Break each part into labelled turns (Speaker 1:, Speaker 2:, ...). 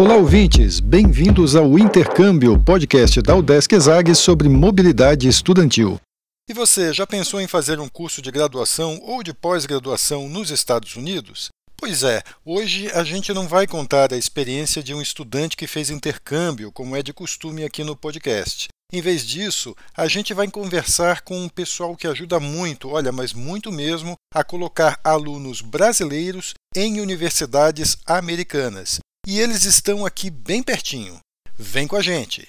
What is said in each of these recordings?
Speaker 1: Olá, ouvintes! Bem-vindos ao Intercâmbio, podcast da Udesc Exag sobre mobilidade estudantil. E você já pensou em fazer um curso de graduação ou de pós-graduação nos Estados Unidos? Pois é, hoje a gente não vai contar a experiência de um estudante que fez intercâmbio, como é de costume aqui no podcast. Em vez disso, a gente vai conversar com um pessoal que ajuda muito, olha, mas muito mesmo, a colocar alunos brasileiros em universidades americanas. E eles estão aqui bem pertinho. Vem com a gente!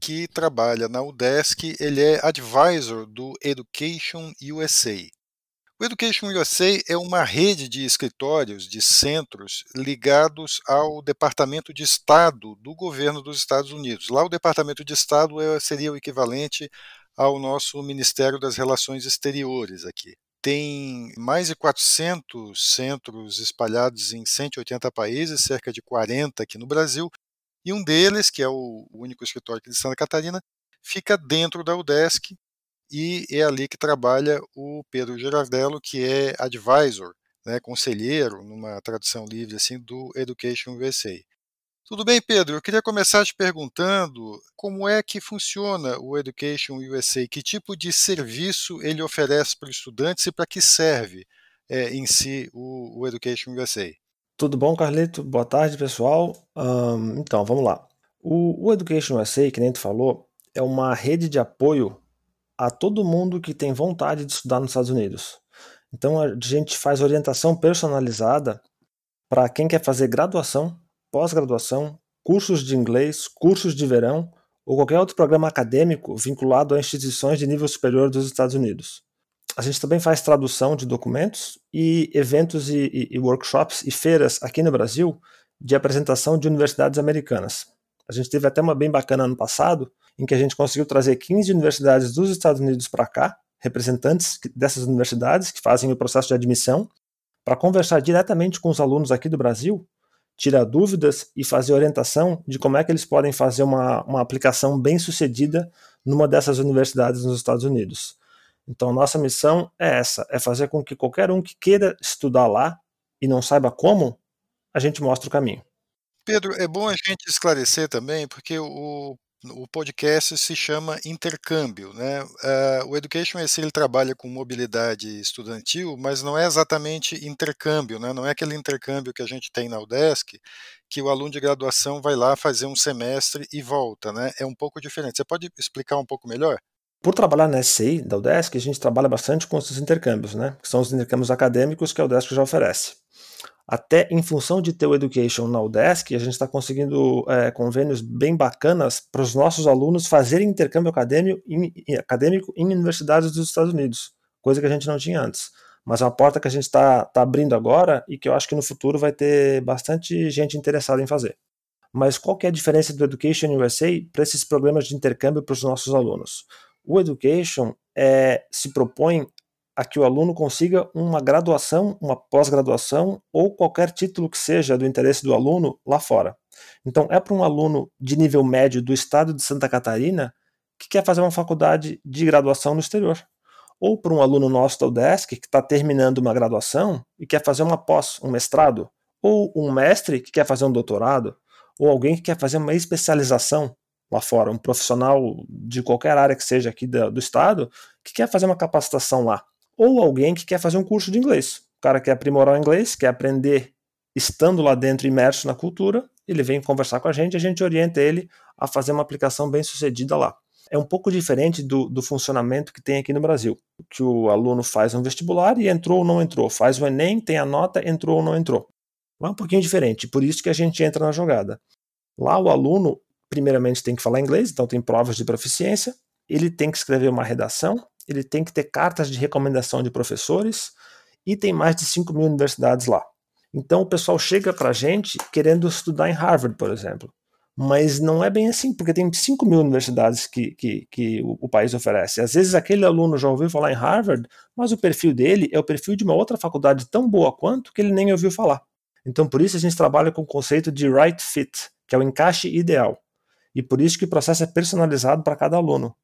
Speaker 1: que trabalha na UDESC, ele é advisor do Education USA. O Education USA é uma rede de escritórios, de centros ligados ao Departamento de Estado do governo dos Estados Unidos. Lá, o Departamento de Estado é, seria o equivalente ao nosso Ministério das Relações Exteriores aqui. Tem mais de 400 centros espalhados em 180 países, cerca de 40 aqui no Brasil, e um deles, que é o único escritório aqui de Santa Catarina, fica dentro da UDESC e é ali que trabalha o Pedro Gerardello, que é advisor, né, conselheiro, numa tradução livre assim, do Education USA. Tudo bem, Pedro? Eu queria começar te perguntando como é que funciona o Education USA, que tipo de serviço ele oferece para os estudantes e para que serve é, em si o, o Education USA.
Speaker 2: Tudo bom, Carlito? Boa tarde, pessoal. Um, então, vamos lá. O, o Education USA, que nem tu falou, é uma rede de apoio a todo mundo que tem vontade de estudar nos Estados Unidos. Então, a gente faz orientação personalizada para quem quer fazer graduação, pós-graduação, cursos de inglês, cursos de verão ou qualquer outro programa acadêmico vinculado a instituições de nível superior dos Estados Unidos a gente também faz tradução de documentos e eventos e, e, e, workshops e feiras aqui no Brasil de apresentação de universidades americanas. A gente teve até uma bem bacana ano passado, em que a gente conseguiu trazer 15 universidades dos Estados Unidos para cá, representantes dessas universidades que fazem o processo de admissão, para conversar diretamente com os alunos aqui do Brasil, tirar dúvidas e fazer orientação de como é que eles podem fazer uma, uma aplicação bem sucedida numa dessas universidades nos Estados Unidos. Então, nossa missão é essa: é fazer com que qualquer um que queira estudar lá e não saiba como, a gente mostre o caminho.
Speaker 1: Pedro, é bom a gente esclarecer também, porque o, o podcast se chama Intercâmbio. Né? Uh, o Education SC ele trabalha com mobilidade estudantil, mas não é exatamente intercâmbio, né? não é aquele intercâmbio que a gente tem na UDESC, que o aluno de graduação vai lá fazer um semestre e volta. Né? É um pouco diferente. Você pode explicar um pouco melhor?
Speaker 2: Por trabalhar na SCI, da UDESC, a gente trabalha bastante com esses intercâmbios, né? que são os intercâmbios acadêmicos que a UDESC já oferece. Até em função de ter o Education na UDESC, a gente está conseguindo é, convênios bem bacanas para os nossos alunos fazerem intercâmbio acadêmico em, acadêmico em universidades dos Estados Unidos, coisa que a gente não tinha antes. Mas é uma porta que a gente está tá abrindo agora e que eu acho que no futuro vai ter bastante gente interessada em fazer. Mas qual que é a diferença do Education USA para esses programas de intercâmbio para os nossos alunos? O Education é, se propõe a que o aluno consiga uma graduação, uma pós-graduação ou qualquer título que seja do interesse do aluno lá fora. Então, é para um aluno de nível médio do estado de Santa Catarina que quer fazer uma faculdade de graduação no exterior. Ou para um aluno nosso da UDESC que está terminando uma graduação e quer fazer uma pós, um mestrado. Ou um mestre que quer fazer um doutorado. Ou alguém que quer fazer uma especialização lá fora, um profissional de qualquer área que seja aqui do, do estado, que quer fazer uma capacitação lá. Ou alguém que quer fazer um curso de inglês. O cara quer aprimorar o inglês, quer aprender estando lá dentro, imerso na cultura, ele vem conversar com a gente, a gente orienta ele a fazer uma aplicação bem sucedida lá. É um pouco diferente do, do funcionamento que tem aqui no Brasil, que o aluno faz um vestibular e entrou ou não entrou, faz o Enem, tem a nota, entrou ou não entrou. Lá é um pouquinho diferente, por isso que a gente entra na jogada. Lá o aluno, primeiramente tem que falar inglês, então tem provas de proficiência, ele tem que escrever uma redação, ele tem que ter cartas de recomendação de professores e tem mais de 5 mil universidades lá. Então o pessoal chega para a gente querendo estudar em Harvard, por exemplo. Mas não é bem assim, porque tem 5 mil universidades que, que, que o, o, país oferece. Às vezes aquele aluno já ouviu falar em Harvard, mas o perfil dele é o perfil de uma outra faculdade tão boa quanto que ele nem ouviu falar. Então por isso a gente trabalha com o conceito de right fit, que é o encaixe ideal. E por isso que o processo é personalizado para cada aluno.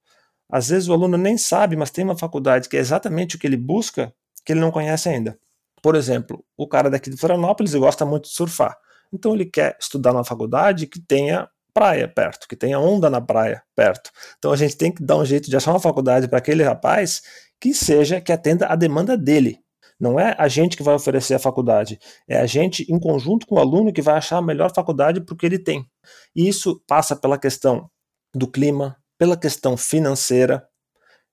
Speaker 2: Às vezes o aluno nem sabe, mas tem uma faculdade que é exatamente o que ele busca, que ele não conhece ainda. Por exemplo, o cara daqui de Florianópolis gosta muito de surfar. Então ele quer estudar numa faculdade que tenha praia perto, que tenha onda na praia perto. Então a gente tem que dar um jeito de achar uma faculdade para aquele rapaz que seja que atenda a demanda dele. Não é a gente que vai oferecer a faculdade, é a gente em conjunto com o aluno que vai achar a melhor faculdade para o que ele tem. E isso passa pela questão do clima, pela questão financeira,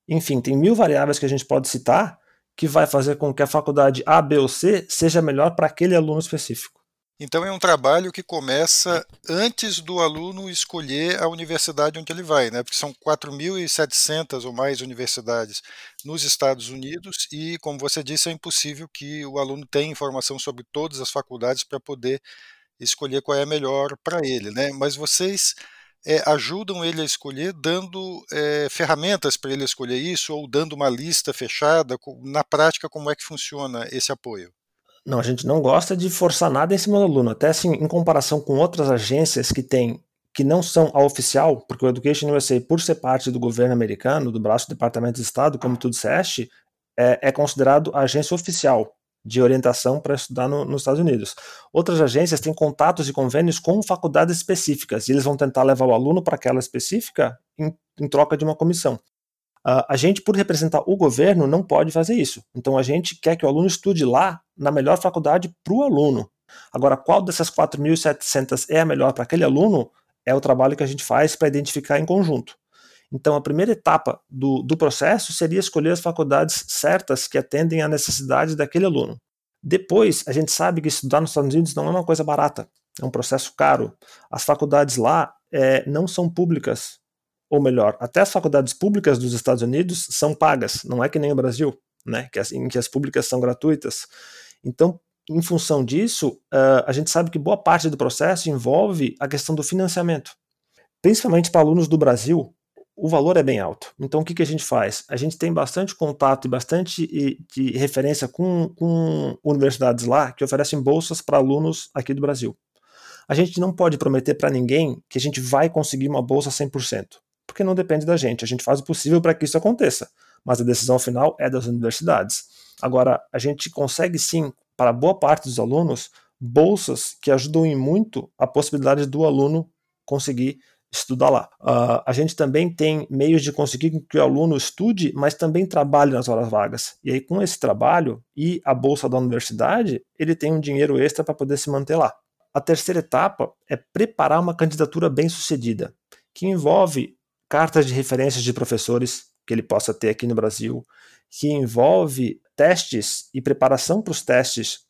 Speaker 2: enfim, tem mil variáveis que a gente pode citar que vai fazer com que a faculdade A, B ou C seja melhor para aquele aluno específico.
Speaker 1: Então é um trabalho que começa antes do aluno escolher a universidade onde ele vai, né? Porque são 4.700 ou mais universidades nos Estados Unidos e, como você disse, é impossível que o aluno tenha informação sobre todas as faculdades para poder escolher qual é a melhor para ele, né? Mas vocês é, ajudam ele a escolher, dando é, ferramentas para ele escolher isso ou dando uma lista fechada. Na prática, como é que funciona esse apoio?
Speaker 2: Não, a gente não gosta de forçar nada em cima do aluno. Até assim, em comparação com outras agências que tem que não são a oficial, porque o Education USA, por ser parte do governo americano, do braço do Departamento de Estado, como tu disseste, é, é considerado a agência oficial de orientação para estudar no, nos Estados Unidos. Outras agências têm contatos e convênios com faculdades específicas, e eles vão tentar levar o aluno para aquela específica em, em troca de uma comissão. Uh, a gente, por representar o governo, não pode fazer isso. Então a gente quer que o aluno estude lá na melhor faculdade para o aluno. Agora, qual dessas 4.700 é a melhor para aquele aluno é o trabalho que a gente faz para identificar em conjunto. Então, a primeira etapa do, do processo seria escolher as faculdades certas que atendem à necessidade daquele aluno. Depois, a gente sabe que estudar nos Estados Unidos não é uma coisa barata, é um processo caro. As faculdades lá é, não são públicas, ou melhor, até as faculdades públicas dos Estados Unidos são pagas, não é que nem o Brasil, né, que as, em que as públicas são gratuitas. Então, em função disso, uh, a gente sabe que boa parte do processo envolve a questão do financiamento. Principalmente para alunos do Brasil, o valor é bem alto. Então, o que, que a gente faz? A gente tem bastante contato e bastante de referência com, com universidades lá que oferecem bolsas para alunos aqui do Brasil. A gente não pode prometer para ninguém que a gente vai conseguir uma bolsa 100% porque não depende da gente. A gente faz o possível para que isso aconteça, mas a decisão final é das universidadades. Agora, a gente consegue sim, para boa parte dos alunos, bolsas que ajudam em muito a possibilidade do aluno conseguir estudar lá. Uh, a gente também tem meios de conseguir que o aluno estude, mas também trabalhe nas horas vagas. E aí, com esse trabalho e a bolsa da universidade, ele tem um dinheiro extra para poder se manter lá. A terceira etapa é preparar uma candidatura bem sucedida, que envolve cartas de referências de professores que ele possa ter aqui no Brasil, que envolve testes e preparação para os testes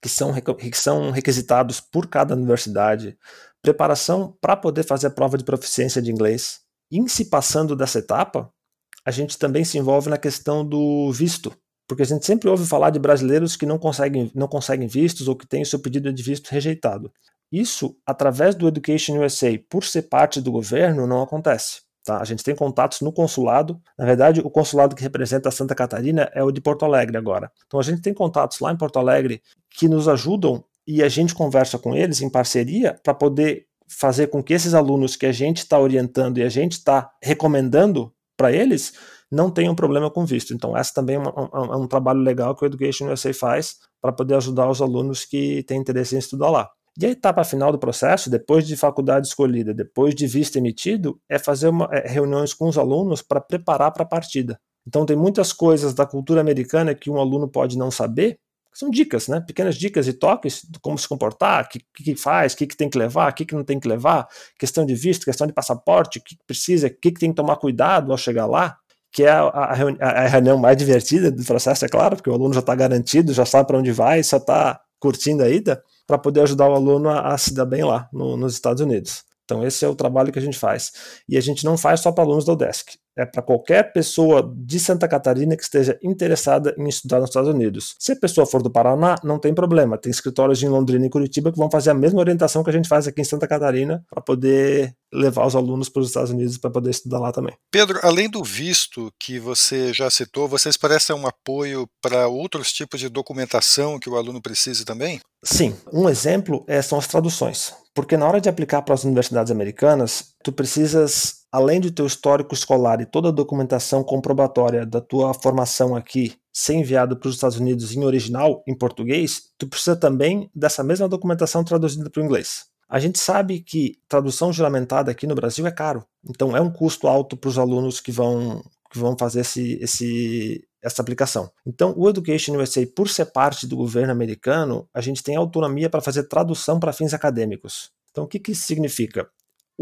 Speaker 2: que são, que são requisitados por cada universidade, preparação para poder fazer a prova de proficiência de inglês. Em se passando dessa etapa, a gente também se envolve na questão do visto, porque a gente sempre ouve falar de brasileiros que não conseguem, não conseguem vistos ou que têm o seu pedido de visto rejeitado. Isso, através do Education USA, por ser parte do governo, não acontece. Tá? A gente tem contatos no consulado. Na verdade, o consulado que representa a Santa Catarina é o de Porto Alegre agora. Então a gente tem contatos lá em Porto Alegre que nos ajudam e a gente conversa com eles em parceria para poder fazer com que esses alunos que a gente está orientando e a gente está recomendando para eles não tenham problema com visto. Então, essa também é um, um, um trabalho legal que o Education USA faz para poder ajudar os alunos que têm interesse em estudar lá. E a etapa final do processo, depois de faculdade escolhida, depois de visto emitido, é fazer uma, é, reuniões com os alunos para preparar para a partida. Então tem muitas coisas da cultura americana que um aluno pode não saber, são dicas, né? Pequenas dicas e toques de como se comportar, o que, que, faz, o que, que tem que levar, o que, que não tem que levar, questão de visto, questão de passaporte, o que, que precisa, o que, que tem que tomar cuidado ao chegar lá, que é a, a reunião mais divertida do processo, é claro, porque o aluno já está garantido, já sabe para onde vai, só está curtindo a ida para poder ajudar o aluno a, a, se dar bem lá no, nos Estados Unidos. Então esse é o trabalho que a gente faz. E a gente não faz só para alunos da UDESC. É para qualquer pessoa de Santa Catarina que esteja interessada em estudar nos Estados Unidos. Se a pessoa for do Paraná, não tem problema. Tem escritórios em Londrina e Curitiba que vão fazer a mesma orientação que a gente faz aqui em Santa Catarina para poder levar os alunos para os Estados Unidos para poder estudar lá também.
Speaker 1: Pedro, além do visto que você já citou, vocês prestam um apoio para outros tipos de documentação que o aluno precise também?
Speaker 2: Sim. Um exemplo é, são as traduções. Porque na hora de aplicar para as universidades americanas, tu precisas, além do teu histórico escolar e toda a documentação comprobatória da tua formação aqui ser enviado para os Estados Unidos em original, em português, tu precisa também dessa mesma documentação traduzida para o inglês. A gente sabe que tradução juramentada aqui no Brasil é caro, então é um custo alto para os alunos que vão, que vão fazer esse, esse, essa aplicação. Então, o Education USA, por ser parte do governo americano, a gente tem autonomia para fazer tradução para fins acadêmicos. Então, o que, que isso significa?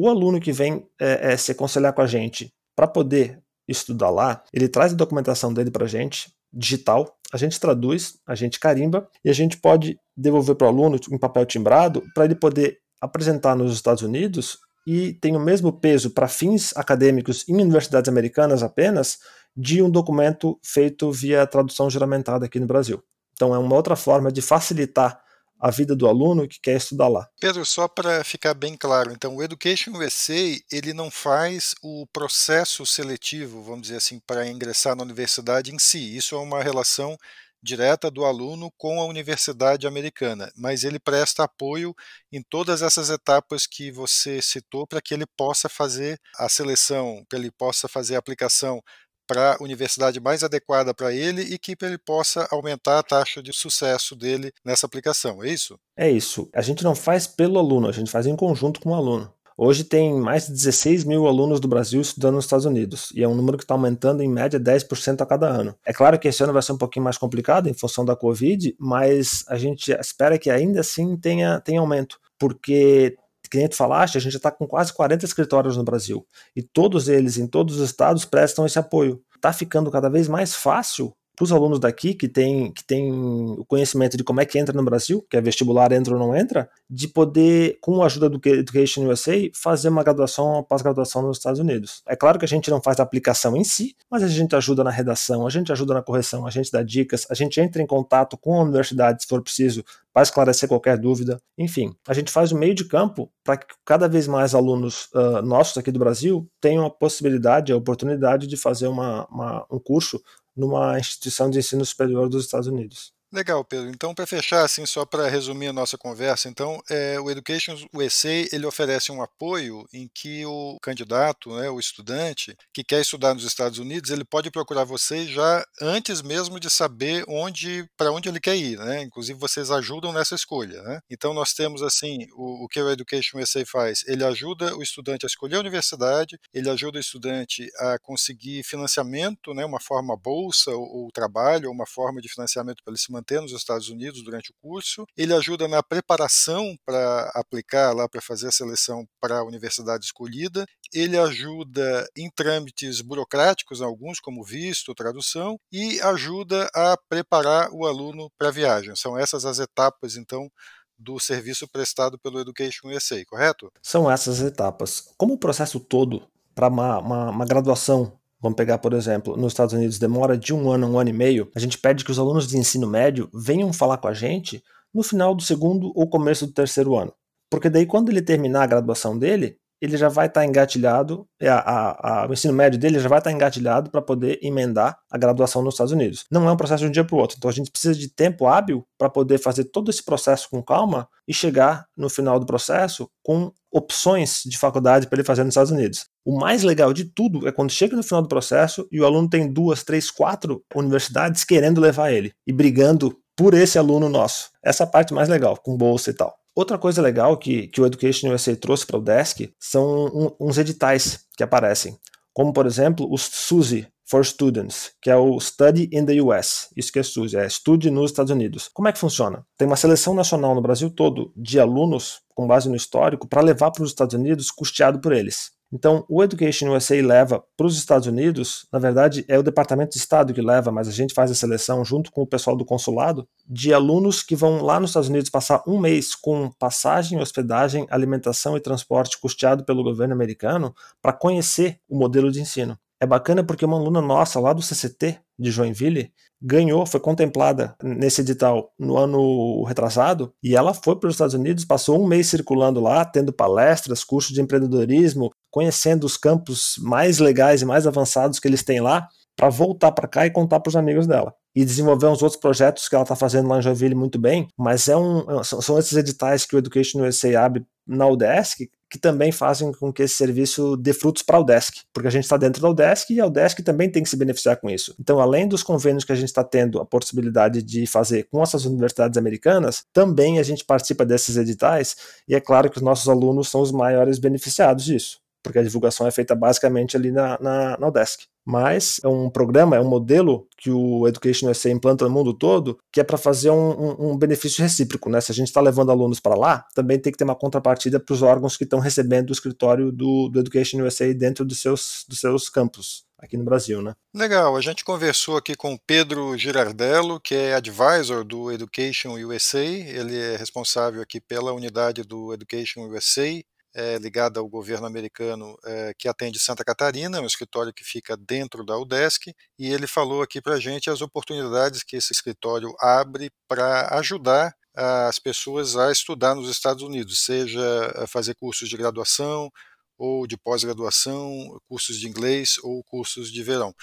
Speaker 2: O aluno que vem é, é, se aconselhar com a gente para poder estudar lá, ele traz a documentação dele para a gente, digital, a gente traduz, a gente carimba e a gente pode devolver para o aluno em papel timbrado para ele poder apresentar nos Estados Unidos e tem o mesmo peso para fins acadêmicos em universidades americanas apenas de um documento feito via tradução juramentada aqui no Brasil. Então é uma outra forma de facilitar a vida do aluno que quer estudar lá.
Speaker 1: Pedro, só para ficar bem claro, então o Education USA ele não faz o processo seletivo, vamos dizer assim, para ingressar na universidade em si. Isso é uma relação direta do aluno com a universidade americana, mas ele presta apoio em todas essas etapas que você citou para que ele possa fazer a seleção, para ele possa fazer a aplicação para a universidade mais adequada para ele e que ele possa aumentar a taxa de sucesso dele nessa aplicação, é isso?
Speaker 2: É isso. A gente não faz pelo aluno, a gente faz em conjunto com o aluno. Hoje tem mais de 16 mil alunos do Brasil estudando nos Estados Unidos, e é um número que está aumentando em média 10% a cada ano. É claro que esse ano vai ser um pouquinho mais complicado em função da Covid, mas a gente espera que ainda assim tenha, tenha aumento, porque que nem tu falaste, a gente já está com quase 40 escritórios no Brasil. E todos eles, em todos os estados, prestam esse apoio. Está ficando cada vez mais fácil para os alunos daqui que têm que tem o conhecimento de como é que entra no Brasil, que é vestibular entra ou não entra, de poder, com a ajuda do Education USA, fazer uma graduação ou pós-graduação nos Estados Unidos. É claro que a gente não faz a aplicação em si, mas a gente ajuda na redação, a gente ajuda na correção, a gente dá dicas, a gente entra em contato com a universidade se for preciso para esclarecer qualquer dúvida. Enfim, a gente faz o meio de campo para que cada vez mais alunos uh, nossos aqui do Brasil tenham a possibilidade, a oportunidade de fazer uma, uma, um curso numa instituição de ensino superior dos Estados Unidos.
Speaker 1: Legal, Pedro. Então, para fechar, assim, só para resumir a nossa conversa, então, é, o Education USA ele oferece um apoio em que o candidato, né, o estudante que quer estudar nos Estados Unidos, ele pode procurar vocês já antes mesmo de saber onde, para onde ele quer ir, né? Inclusive vocês ajudam nessa escolha, né? Então nós temos assim o, o que o Education USA faz, ele ajuda o estudante a escolher a universidade, ele ajuda o estudante a conseguir financiamento, né, uma forma bolsa ou, ou trabalho, ou uma forma de financiamento para ele se manter manter nos Estados Unidos durante o curso. Ele ajuda na preparação para aplicar lá para fazer a seleção para a universidade escolhida. Ele ajuda em trâmites burocráticos, alguns como visto, tradução, e ajuda a preparar o aluno para a viagem. São essas as etapas, então, do serviço prestado pelo Education USA, correto?
Speaker 2: São essas etapas. Como o processo todo para uma, uma, uma, graduação Vamos pegar, por exemplo, nos Estados Unidos demora de um ano a um ano e meio. A gente pede que os alunos de ensino médio venham falar com a gente no final do segundo ou começo do terceiro ano. Porque daí, quando ele terminar a graduação dele, ele já vai estar tá engatilhado, é, a, a, a, o ensino médio dele já vai estar tá engatilhado para poder emendar a graduação nos Estados Unidos. Não é um processo de um dia para o outro, então a gente precisa de tempo hábil para poder fazer todo esse processo com calma e chegar no final do processo com opções de faculdade para ele fazer nos Estados Unidos. O mais legal de tudo é quando chega no final do processo e o aluno tem duas, três, quatro universidades querendo levar ele e brigando por esse aluno nosso. Essa parte mais legal, com bolsa e tal. Outra coisa legal que, que o Education USA trouxe para o Desk são um, uns editais que aparecem, como por exemplo o SUSI for Students, que é o Study in the US. Isso que é SUSI, é Estude nos Estados Unidos. Como é que funciona? Tem uma seleção nacional no Brasil todo de alunos com base no histórico para levar para os Estados Unidos custeado por eles. Então, o Education USA leva para os Estados Unidos, na verdade, é o Departamento de Estado que leva, mas a gente faz a seleção junto com o pessoal do consulado, de alunos que vão lá nos Estados Unidos passar um mês com passagem, hospedagem, alimentação e transporte custeado pelo governo americano para conhecer o modelo de ensino. é bacana porque uma aluna nossa lá do CCT de Joinville ganhou, foi contemplada nesse edital no ano retrasado e ela foi para os Estados Unidos, passou um mês circulando lá, tendo palestras, cursos de empreendedorismo, conhecendo os campos mais legais e mais avançados que eles têm lá, para voltar para cá e contar para os amigos dela. E desenvolver uns outros projetos que ela está fazendo lá em Joinville muito bem, mas é um, são esses editais que o Education USA abre na UDESC que também fazem com que esse serviço dê frutos para a UDESC, porque a gente está dentro da UDESC e a UDESC também tem que se beneficiar com isso. Então, além dos convênios que a gente está tendo a possibilidade de fazer com essas universidades americanas, também a gente participa desses editais e é claro que os nossos alunos são os maiores beneficiados disso porque a divulgação é feita basicamente ali na, na, na UDESC. Mas é um programa, é um modelo que o Education USA implanta no mundo todo, que é para fazer um, um, um, benefício recíproco. Né? Se a gente está levando alunos para lá, também tem que ter uma contrapartida para os órgãos que estão recebendo o escritório do, do Education USA dentro dos seus, dos seus campos aqui no Brasil, né?
Speaker 1: Legal, a gente conversou aqui com Pedro Girardello, que é advisor do Education USA, ele é responsável aqui pela unidade do Education USA é, ligada ao governo americano é, que atende Santa Catarina, um escritório que fica dentro da UDESC, e ele falou aqui para a gente as oportunidades que esse escritório abre para ajudar as pessoas a estudar nos Estados Unidos, seja fazer cursos de graduação ou de pós-graduação, cursos de inglês ou cursos de verão.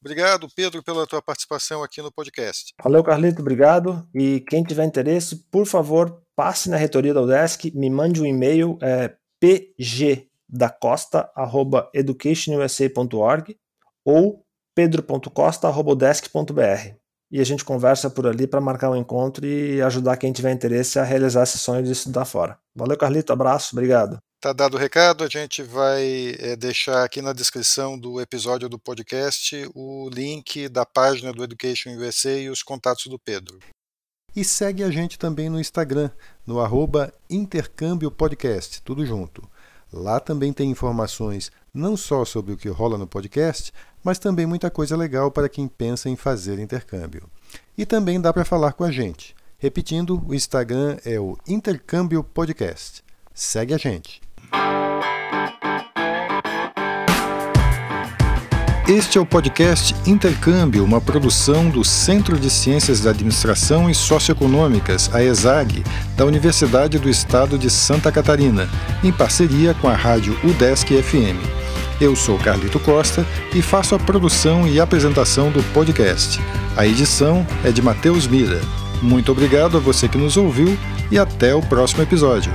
Speaker 1: Obrigado, Pedro, pela tua participação aqui no podcast.
Speaker 2: Valeu, Carlito, obrigado. E quem tiver interesse, por favor, passe na reitoria da UDESC, me mande um e-mail, é pgdacosta.educationusa.org ou pedro.costa.desk.br. E a gente conversa por ali para marcar um encontro e ajudar quem tiver interesse a realizar esse sonho de estudar fora. Valeu, Carlito, abraço, obrigado.
Speaker 1: Tá dado o recado, a gente vai é, deixar aqui na descrição do episódio do podcast o link da página do Education USA e os contatos do Pedro. E segue a gente também no Instagram, no arroba Intercâmbio Podcast, tudo junto. Lá também tem informações não só sobre o que rola no podcast, mas também muita coisa legal para quem pensa em fazer intercâmbio. E também dá para falar com a gente. Repetindo, o Instagram é o Intercâmbio Podcast. Segue a gente. Este é o podcast Intercâmbio, uma produção do Centro de Ciências da Administração e Socioeconômicas, a ESAG, da Universidade do Estado de Santa Catarina, em parceria com a rádio UDESC FM. Eu sou Carlito Costa e faço a produção e apresentação do podcast. A edição é de Matheus Mira. Muito obrigado a você que nos ouviu e até o próximo episódio.